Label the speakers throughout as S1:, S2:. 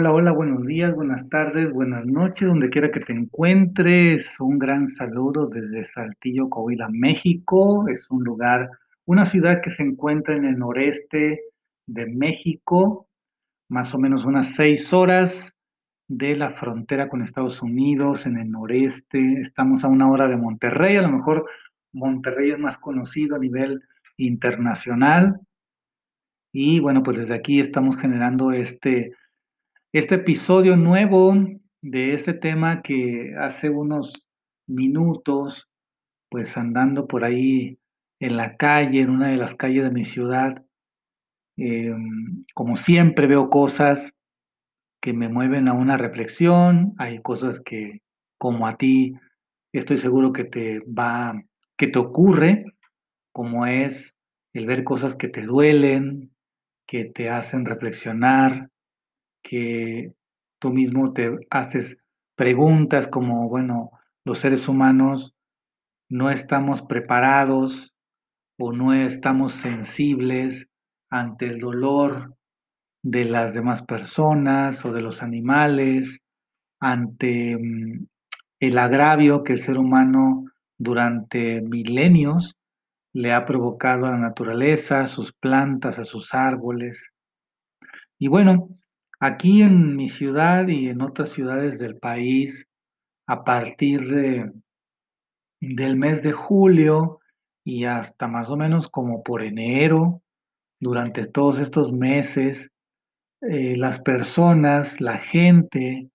S1: Hola, hola, buenos días, buenas tardes, buenas noches, donde quiera que te encuentres. Un gran saludo desde Saltillo, Coahuila, México. Es un lugar, una ciudad que se encuentra en el noreste de México, más o menos unas seis horas de la frontera con Estados Unidos, en el noreste. Estamos a una hora de Monterrey, a lo mejor Monterrey es más conocido a nivel internacional. Y bueno, pues desde aquí estamos generando este este episodio nuevo de este tema que hace unos minutos, pues andando por ahí en la calle, en una de las calles de mi ciudad, em, como siempre veo cosas que me mueven a una reflexión, hay cosas que como a ti estoy seguro que te va, que te ocurre, como es el ver cosas que te duelen, que te hacen reflexionar, que tú mismo te haces preguntas como, bueno, los seres humanos no estamos preparados o no estamos sensibles ante el dolor de las demás personas o de los animales, ante mm, el agravio que el ser humano durante milenios le ha provocado a la naturaleza, a sus plantas, a sus árboles. Y bueno, Aquí en mi ciudad y en otras ciudades del país, a partir de, del mes de julio y hasta más o menos como por enero, durante todos estos meses, eh, las personas, la gente,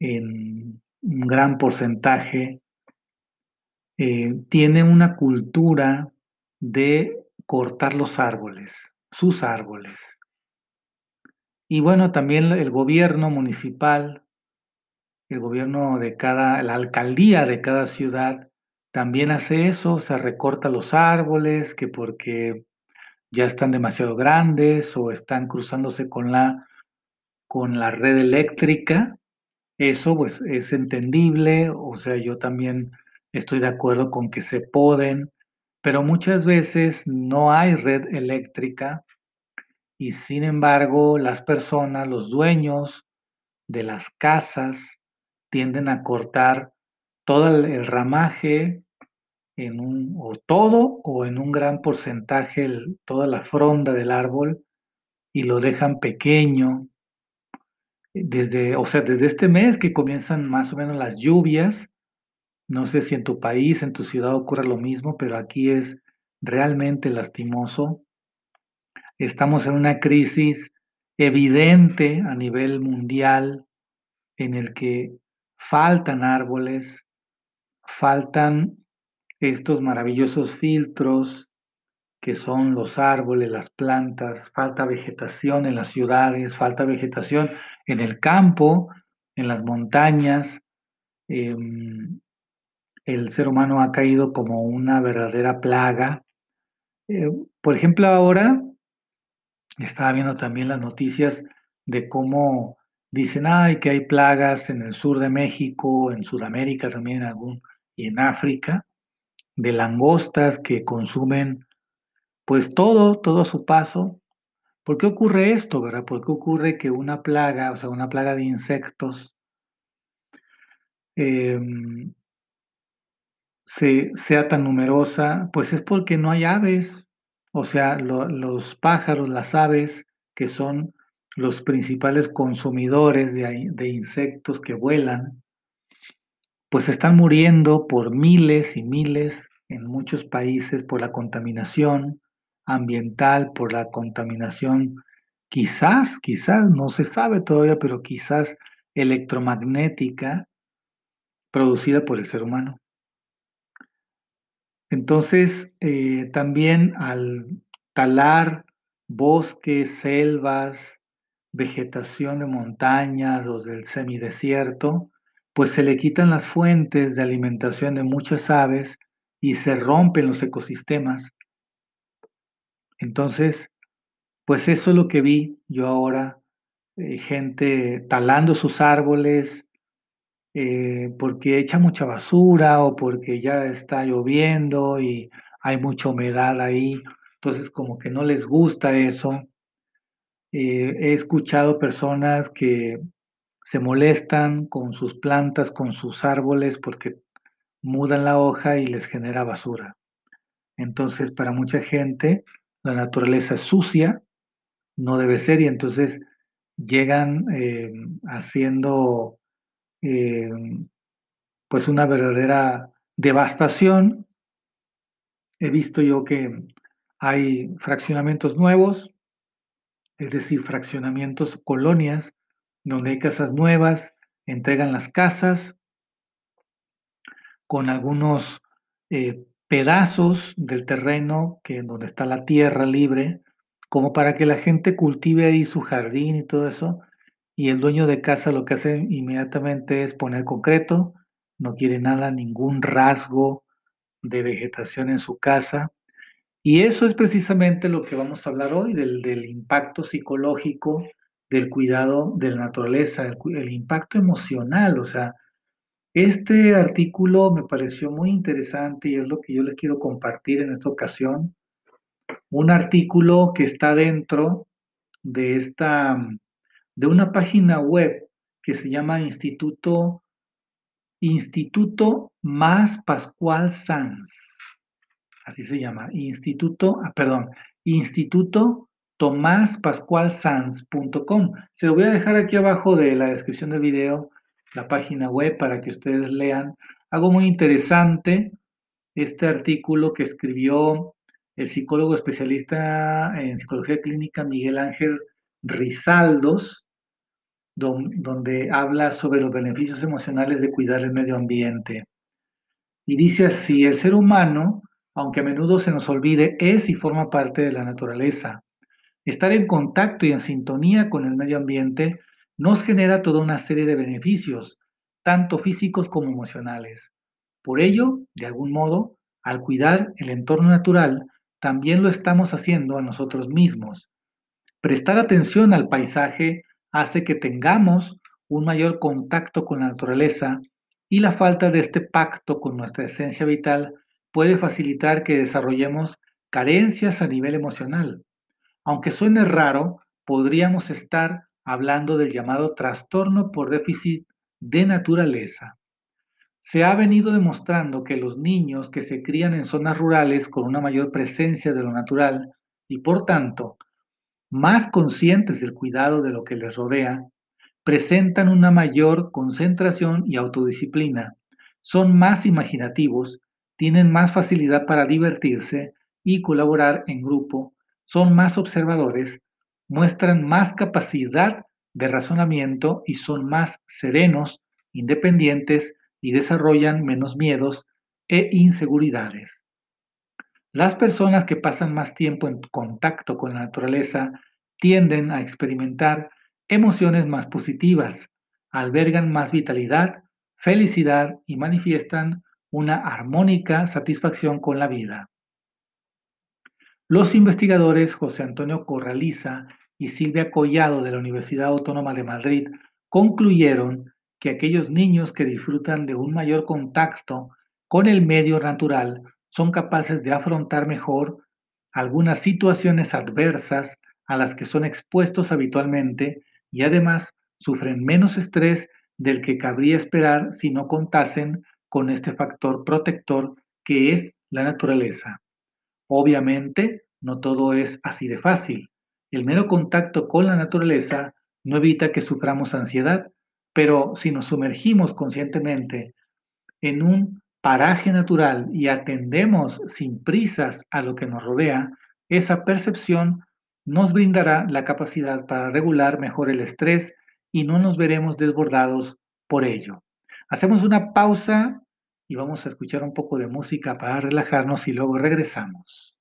S1: en un gran porcentaje, eh, tiene una cultura de cortar los árboles, sus árboles. Y bueno, también el gobierno municipal, el gobierno de cada, la alcaldía de cada ciudad también hace eso, se recorta los árboles, que porque ya están demasiado grandes o están cruzándose con la, con la red eléctrica. Eso pues es entendible, o sea, yo también estoy de acuerdo con que se poden, pero muchas veces no hay red eléctrica y sin embargo las personas, los dueños de las casas, tienden a cortar todo el, ramaje en un, o todo o en un gran porcentaje toda la fronda del árbol y lo dejan pequeño. Desde, o sea, desde este mes que comienzan más o menos las lluvias, no sé si en tu país, en tu ciudad ocurre lo mismo, pero aquí es realmente lastimoso Estamos en una crisis evidente a nivel mundial en el que faltan árboles, faltan estos maravillosos filtros que son los árboles, las plantas, falta vegetación en las ciudades, falta vegetación en el campo, en las montañas. Em, el ser humano ha caído como una verdadera plaga. Eh, por ejemplo, ahora estaba viendo también las noticias de cómo dicen, ay, que hay plagas en el sur de México, en Sudamérica también y en África, de langostas que consumen pues todo, todo a su paso. ¿Por qué ocurre esto, verdad? ¿Por qué ocurre que una plaga, o sea, una plaga de insectos, em, sea tan numerosa? Pues es porque no hay aves, o sea, los pájaros, las aves, que son los principales consumidores de, de insectos que vuelan, pues están muriendo por miles y miles en muchos países por la contaminación ambiental, por la contaminación quizás, quizás, no se sabe todavía, pero quizás electromagnética producida por el ser humano. Entonces, eh, también al talar bosques, selvas, vegetación de montañas, los del semidesierto, pues se le quitan las fuentes de alimentación de muchas aves y se rompen los ecosistemas. Entonces, pues eso es lo que vi yo ahora, eh, gente talando sus árboles, eh, porque echa mucha basura o porque ya está lloviendo y hay mucha humedad ahí, entonces como que no les gusta eso. Eh, he escuchado personas que se molestan con sus plantas, con sus árboles, porque mudan la hoja y les genera basura. Entonces, para mucha gente, la naturaleza es sucia, no debe ser, y entonces llegan eh, haciendo eh, pues una verdadera devastación. He visto yo que hay fraccionamientos nuevos, es decir, fraccionamientos, colonias, donde hay casas nuevas, entregan las casas con algunos eh, pedazos del terreno que donde está la tierra libre, como para que la gente cultive ahí su jardín y todo eso, y el dueño de casa lo que hace inmediatamente es poner concreto, no quiere nada, ningún rasgo de vegetación en su casa. Y eso es precisamente lo que vamos a hablar hoy, del, del impacto psicológico, del cuidado de la naturaleza, el, impacto emocional. O sea, este artículo me pareció muy interesante y es lo que yo les quiero compartir en esta ocasión. Un artículo que está dentro de esta de una página web que se llama Instituto, Instituto Más Pascual Sanz. Así se llama, Instituto, ah, perdón, Instituto Tomás Pascual Sanz.com. Se lo voy a dejar aquí abajo de la descripción del video, la página web para que ustedes lean. Algo muy interesante, este artículo que escribió el psicólogo especialista en psicología clínica Miguel Ángel Rizaldos, donde habla sobre los beneficios emocionales de cuidar el medio ambiente. Y dice así, el ser humano, aunque a menudo se nos olvide, es y forma parte de la naturaleza. Estar en contacto y en sintonía con el medio ambiente nos genera toda una serie de beneficios, tanto físicos como emocionales. Por ello, de algún modo, al cuidar el entorno natural, también lo estamos haciendo a nosotros mismos. Prestar atención al paisaje hace que tengamos un mayor contacto con la naturaleza y la falta de este pacto con nuestra esencia vital puede facilitar que desarrollemos carencias a nivel emocional. Aunque suene raro, podríamos estar hablando del llamado trastorno por déficit de naturaleza. Se ha venido demostrando que los niños que se crían en zonas rurales con una mayor presencia de lo natural y por tanto más conscientes del cuidado de lo que les rodea, presentan una mayor concentración y autodisciplina, son más imaginativos, tienen más facilidad para divertirse y colaborar en grupo, son más observadores, muestran más capacidad de razonamiento y son más serenos, independientes y desarrollan menos miedos e inseguridades. Las personas que pasan más tiempo en contacto con la naturaleza tienden a experimentar emociones más positivas, albergan más vitalidad, felicidad y manifiestan una armónica satisfacción con la vida. Los investigadores José Antonio Corraliza y Silvia Collado de la Universidad Autónoma de Madrid concluyeron que aquellos niños que disfrutan de un mayor contacto con el medio natural son capaces de afrontar mejor algunas situaciones adversas a las que son expuestos habitualmente y además sufren menos estrés del que cabría esperar si no contasen con este factor protector que es la naturaleza. Obviamente, no todo es así de fácil. El mero contacto con la naturaleza no evita que suframos ansiedad, pero si nos sumergimos conscientemente en un paraje natural y atendemos sin prisas a lo que nos rodea, esa percepción nos brindará la capacidad para regular mejor el estrés y no nos veremos desbordados por ello. Hacemos una pausa y vamos a escuchar un poco de música para relajarnos y luego regresamos.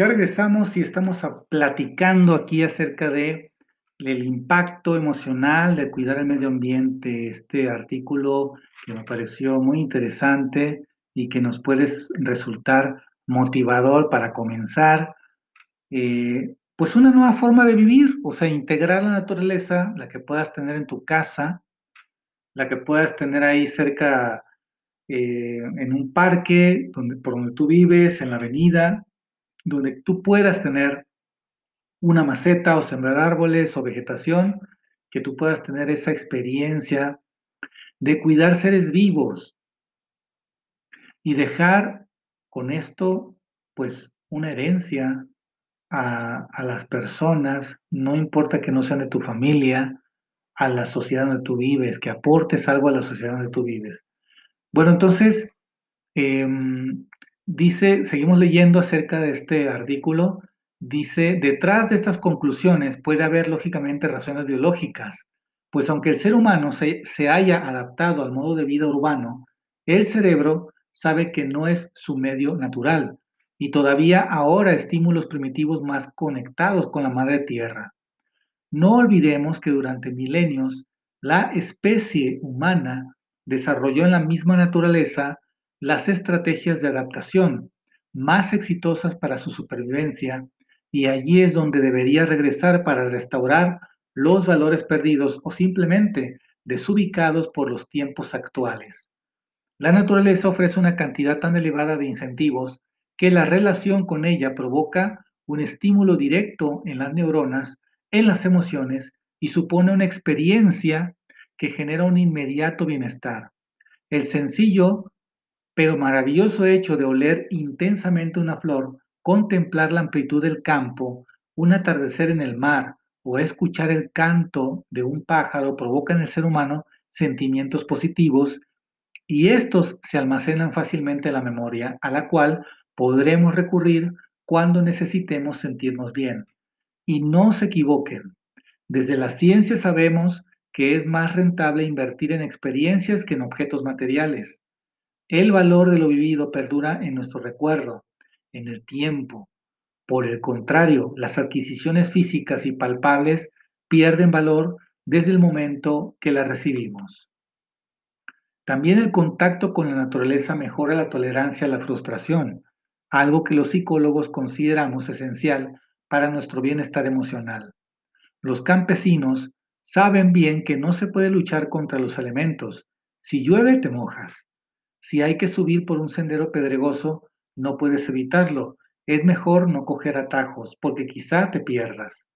S1: Ya regresamos y estamos platicando aquí acerca de el impacto emocional de cuidar el medio ambiente. Este artículo que me pareció muy interesante y que nos puede resultar motivador para comenzar, eh, pues una nueva forma de vivir, o sea, integrar la naturaleza, la que puedas tener en tu casa, la que puedas tener ahí cerca eh, en un parque, por donde tú vives, en la avenida, donde tú puedas tener una maceta o sembrar árboles o vegetación, que tú puedas tener esa experiencia de cuidar seres vivos y dejar con esto pues una herencia a, a, las personas, no importa que no sean de tu familia, a la sociedad donde tú vives, que aportes algo a la sociedad donde tú vives. Bueno, entonces, eh, dice, seguimos leyendo acerca de este artículo, dice, detrás de estas conclusiones puede haber lógicamente razones biológicas, pues aunque el ser humano se, se haya adaptado al modo de vida urbano, el cerebro sabe que no es su medio natural y todavía ahora estímulos primitivos más conectados con la madre tierra. No olvidemos que durante milenios la especie humana desarrolló en la misma naturaleza las estrategias de adaptación más exitosas para su supervivencia y allí es donde debería regresar para restaurar los valores perdidos o simplemente desubicados por los tiempos actuales. La naturaleza ofrece una cantidad tan elevada de incentivos que la relación con ella provoca un estímulo directo en las neuronas, en las emociones y supone una experiencia que genera un inmediato bienestar. El sencillo pero maravilloso hecho de oler intensamente una flor, contemplar la amplitud del campo, un atardecer en el mar o escuchar el canto de un pájaro provoca en el ser humano sentimientos positivos y estos se almacenan fácilmente en la memoria, a la cual podremos recurrir cuando necesitemos sentirnos bien. Y no se equivoquen. Desde la ciencia sabemos que es más rentable invertir en experiencias que en objetos materiales. El valor de lo vivido perdura en nuestro recuerdo, en el tiempo. Por el contrario, las adquisiciones físicas y palpables pierden valor desde el momento que las recibimos. También el contacto con la naturaleza mejora la tolerancia a la frustración, algo que los psicólogos consideramos esencial para nuestro bienestar emocional. Los campesinos saben bien que no se puede luchar contra los elementos. Si llueve, te mojas. Si hay que subir por un sendero pedregoso, no puedes evitarlo. Es mejor no coger atajos, porque quizá te pierdas.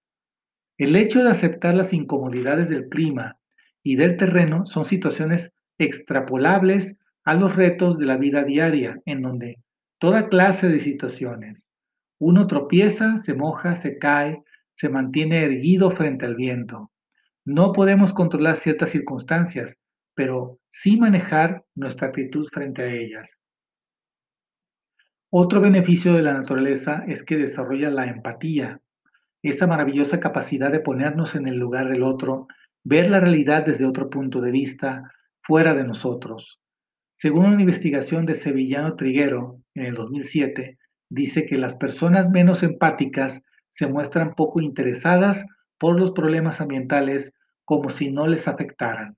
S1: El hecho de aceptar las incomodidades del clima y del terreno son situaciones extrapolables a los retos de la vida diaria, en donde toda clase de situaciones. Uno tropieza, se moja, se cae, se mantiene erguido frente al viento. No podemos controlar ciertas circunstancias, pero sí manejar nuestra actitud frente a ellas. Otro beneficio de la naturaleza es que desarrolla la empatía, esa maravillosa capacidad de ponernos en el lugar del otro, ver la realidad desde otro punto de vista, fuera de nosotros. Según una investigación de Sevillano Triguero en el 2007, dice que las personas menos empáticas se muestran poco interesadas por los problemas ambientales como si no les afectaran.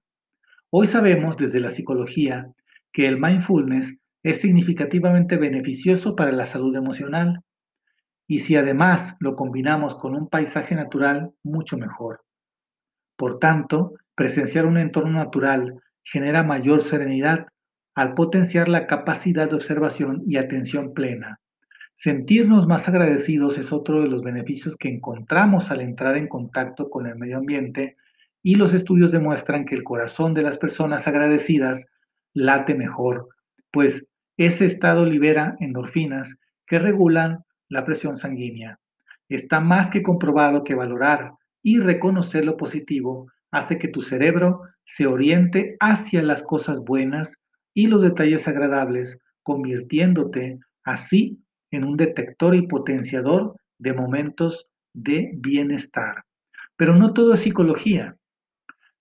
S1: Hoy sabemos desde la psicología que el mindfulness es significativamente beneficioso para la salud emocional y si además lo combinamos con un paisaje natural, mucho mejor. Por tanto, presenciar un entorno natural genera mayor serenidad al potenciar la capacidad de observación y atención plena. Sentirnos más agradecidos es otro de los beneficios que encontramos al entrar en contacto con el medio ambiente y los estudios demuestran que el corazón de las personas agradecidas late mejor, pues ese estado libera endorfinas que regulan la presión sanguínea. Está más que comprobado que valorar y reconocer lo positivo hace que tu cerebro se oriente hacia las cosas buenas y los detalles agradables, convirtiéndote así en un detector y potenciador de momentos de bienestar. Pero no todo es psicología.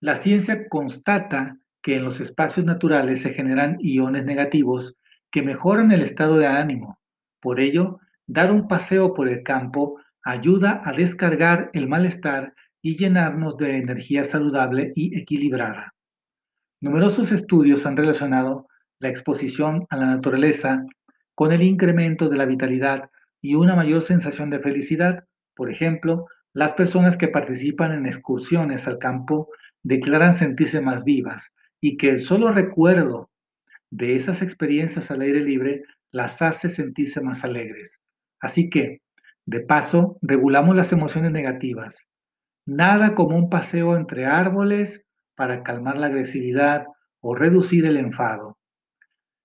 S1: La ciencia constata que en los espacios naturales se generan iones negativos que mejoran el estado de ánimo. Por ello, dar un paseo por el campo ayuda a descargar el malestar y llenarnos de energía saludable y equilibrada. Numerosos estudios han relacionado la exposición a la naturaleza con el incremento de la vitalidad y una mayor sensación de felicidad. Por ejemplo, las personas que participan en excursiones al campo declaran sentirse más vivas y que el solo recuerdo de esas experiencias al aire libre las hace sentirse más alegres. Así que, de paso, regulamos las emociones negativas. Nada como un paseo entre árboles para calmar la agresividad o reducir el enfado.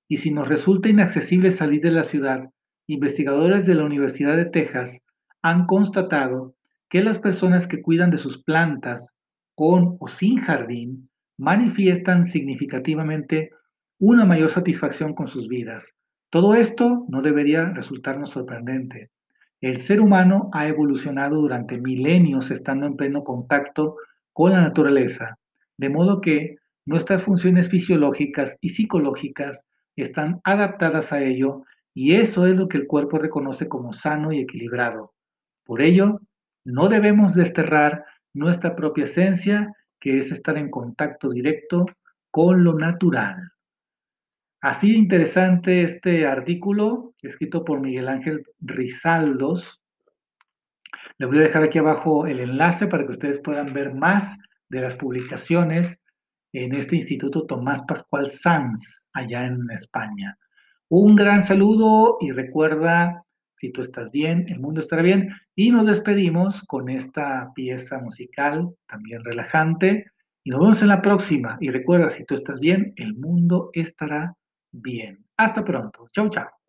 S1: Y si nos resulta inaccesible salir de la ciudad, investigadores de la Universidad de Texas han constatado que las personas que cuidan de sus plantas con o sin jardín manifiestan significativamente una mayor satisfacción con sus vidas. Todo esto no debería resultarnos sorprendente. El ser humano ha evolucionado durante milenios estando en pleno contacto con la naturaleza, de modo que nuestras funciones fisiológicas y psicológicas están adaptadas a ello y eso es lo que el cuerpo reconoce como sano y equilibrado. Por ello, no debemos desterrar nuestra propia esencia, que es estar en contacto directo con lo natural. Así interesante este artículo escrito por Miguel Ángel Rizaldos. Les voy a dejar aquí abajo el enlace para que ustedes puedan ver más de las publicaciones en este Instituto Tomás Pascual Sanz, allá en España. Un gran saludo y recuerda si tú estás bien, el mundo estará bien. Y nos despedimos con esta pieza musical también relajante. Y nos vemos en la próxima. Y recuerda, si tú estás bien, el mundo estará bien. Hasta pronto. Chau, chao.